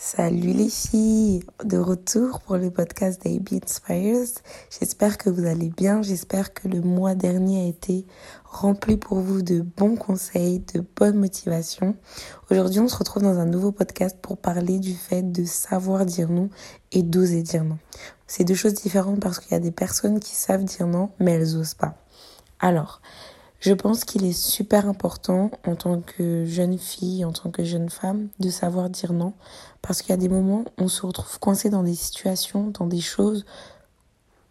Salut les filles, de retour pour le podcast d'AB Inspires. J'espère que vous allez bien, j'espère que le mois dernier a été rempli pour vous de bons conseils, de bonnes motivations. Aujourd'hui, on se retrouve dans un nouveau podcast pour parler du fait de savoir dire non et d'oser dire non. C'est deux choses différentes parce qu'il y a des personnes qui savent dire non, mais elles osent pas. Alors, je pense qu'il est super important en tant que jeune fille, en tant que jeune femme, de savoir dire non. Parce qu'il y a des moments où on se retrouve coincé dans des situations, dans des choses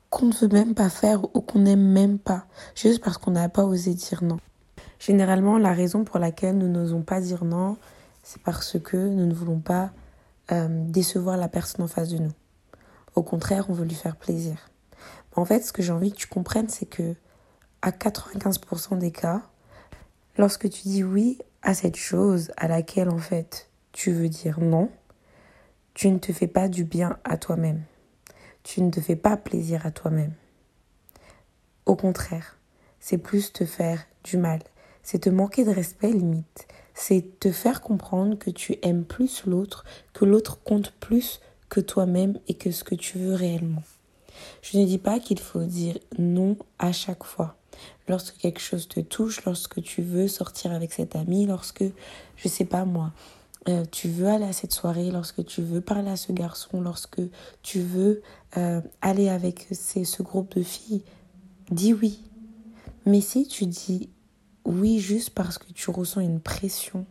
qu'on ne veut même pas faire ou qu'on n'aime même pas, juste parce qu'on n'a pas osé dire non. Généralement, la raison pour laquelle nous n'osons pas dire non, c'est parce que nous ne voulons pas euh, décevoir la personne en face de nous. Au contraire, on veut lui faire plaisir. en fait, ce que j'ai envie que tu comprennes, c'est que à 95% des cas, lorsque tu dis oui à cette chose à laquelle en fait tu veux dire non, tu ne te fais pas du bien à toi-même. Tu ne te fais pas plaisir à toi-même. Au contraire, c'est plus te faire du mal. C'est te manquer de respect limite. C'est te faire comprendre que tu aimes plus l'autre, que l'autre compte plus que toi-même et que ce que tu veux réellement. Je ne dis pas qu'il faut dire non à chaque fois lorsque quelque chose te touche, lorsque tu veux sortir avec cet ami, lorsque, je sais pas moi, euh, tu veux aller à cette soirée, lorsque tu veux parler à ce garçon, lorsque tu veux euh, aller avec ce groupe de filles, dis oui. Mais si tu dis oui juste parce que tu ressens une pression,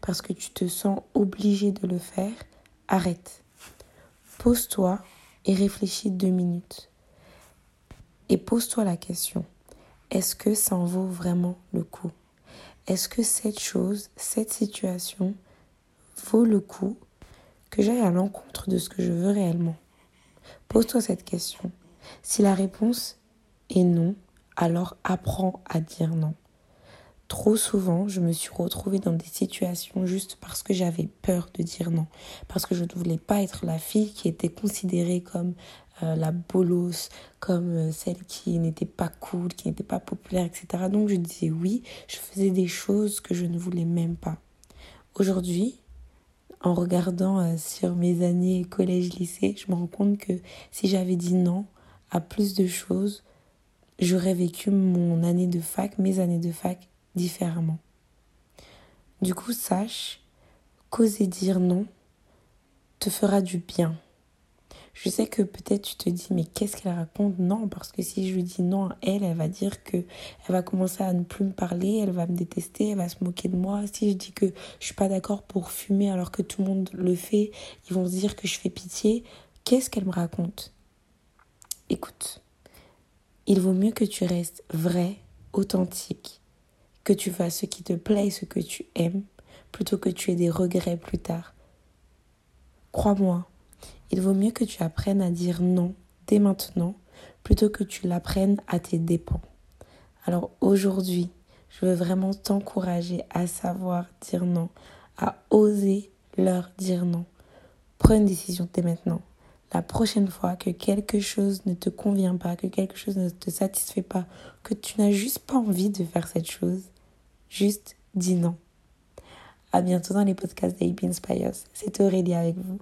parce que tu te sens obligé de le faire, arrête. Pose-toi et réfléchis deux minutes. Et pose-toi la question est-ce que ça en vaut vraiment le coup? Est-ce que cette chose, cette situation vaut le coup que j'aille à l'encontre de ce que je veux réellement? Pose-toi cette question. Si la réponse est non, alors apprends à dire non. Trop souvent, je me suis retrouvée dans des situations juste parce que j'avais peur de dire non, parce que je ne voulais pas être la fille qui était considérée comme euh, la bolos, comme euh, celle qui n'était pas cool, qui n'était pas populaire, etc. Donc je disais oui, je faisais des choses que je ne voulais même pas. Aujourd'hui, en regardant euh, sur mes années collège-lycée, je me rends compte que si j'avais dit non à plus de choses, j'aurais vécu mon année de fac, mes années de fac différemment. Du coup, sache qu'oser dire non te fera du bien. Je sais que peut-être tu te dis mais qu'est-ce qu'elle raconte? Non, parce que si je lui dis non à elle, elle va dire que elle va commencer à ne plus me parler, elle va me détester, elle va se moquer de moi. Si je dis que je suis pas d'accord pour fumer alors que tout le monde le fait, ils vont se dire que je fais pitié. Qu'est-ce qu'elle me raconte? Écoute, il vaut mieux que tu restes vrai, authentique, que tu fasses ce qui te plaît et ce que tu aimes, plutôt que tu aies des regrets plus tard. Crois-moi, il vaut mieux que tu apprennes à dire non dès maintenant plutôt que tu l'apprennes à tes dépens. Alors aujourd'hui, je veux vraiment t'encourager à savoir dire non, à oser leur dire non. Prends une décision dès maintenant. La prochaine fois que quelque chose ne te convient pas, que quelque chose ne te satisfait pas, que tu n'as juste pas envie de faire cette chose, juste dis non. À bientôt dans les podcasts d'AP Inspires. C'était Aurélie avec vous.